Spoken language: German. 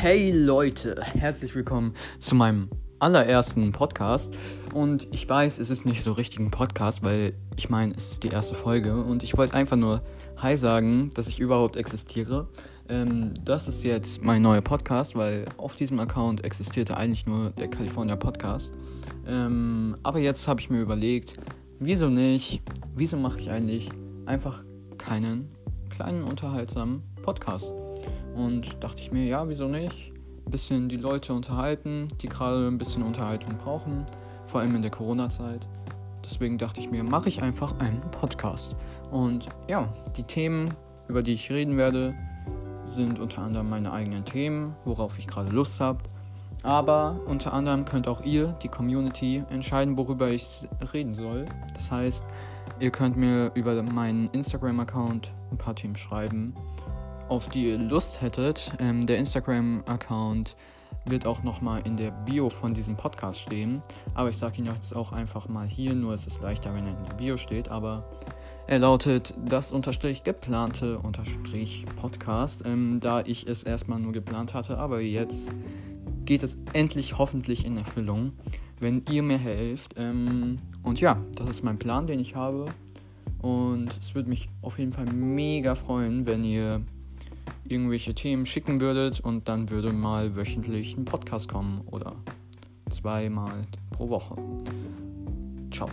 Hey Leute, herzlich willkommen zu meinem allerersten Podcast. Und ich weiß, es ist nicht so richtig ein Podcast, weil ich meine, es ist die erste Folge und ich wollte einfach nur Hi sagen, dass ich überhaupt existiere. Ähm, das ist jetzt mein neuer Podcast, weil auf diesem Account existierte eigentlich nur der California Podcast. Ähm, aber jetzt habe ich mir überlegt, wieso nicht? Wieso mache ich eigentlich einfach keinen kleinen unterhaltsamen Podcast? Und dachte ich mir, ja, wieso nicht? Ein bisschen die Leute unterhalten, die gerade ein bisschen Unterhaltung brauchen, vor allem in der Corona-Zeit. Deswegen dachte ich mir, mache ich einfach einen Podcast. Und ja, die Themen, über die ich reden werde, sind unter anderem meine eigenen Themen, worauf ich gerade Lust habe. Aber unter anderem könnt auch ihr, die Community, entscheiden, worüber ich reden soll. Das heißt, ihr könnt mir über meinen Instagram-Account ein paar Themen schreiben auf die ihr Lust hättet, ähm, der Instagram-Account wird auch nochmal in der Bio von diesem Podcast stehen. Aber ich sage ihn jetzt auch einfach mal hier, nur ist es leichter, wenn er in der Bio steht. Aber er lautet das unterstrich geplante unterstrich Podcast, ähm, da ich es erstmal nur geplant hatte. Aber jetzt geht es endlich hoffentlich in Erfüllung, wenn ihr mir helft. Ähm, und ja, das ist mein Plan, den ich habe. Und es würde mich auf jeden Fall mega freuen, wenn ihr irgendwelche Themen schicken würdet und dann würde mal wöchentlich ein Podcast kommen oder zweimal pro Woche. Ciao.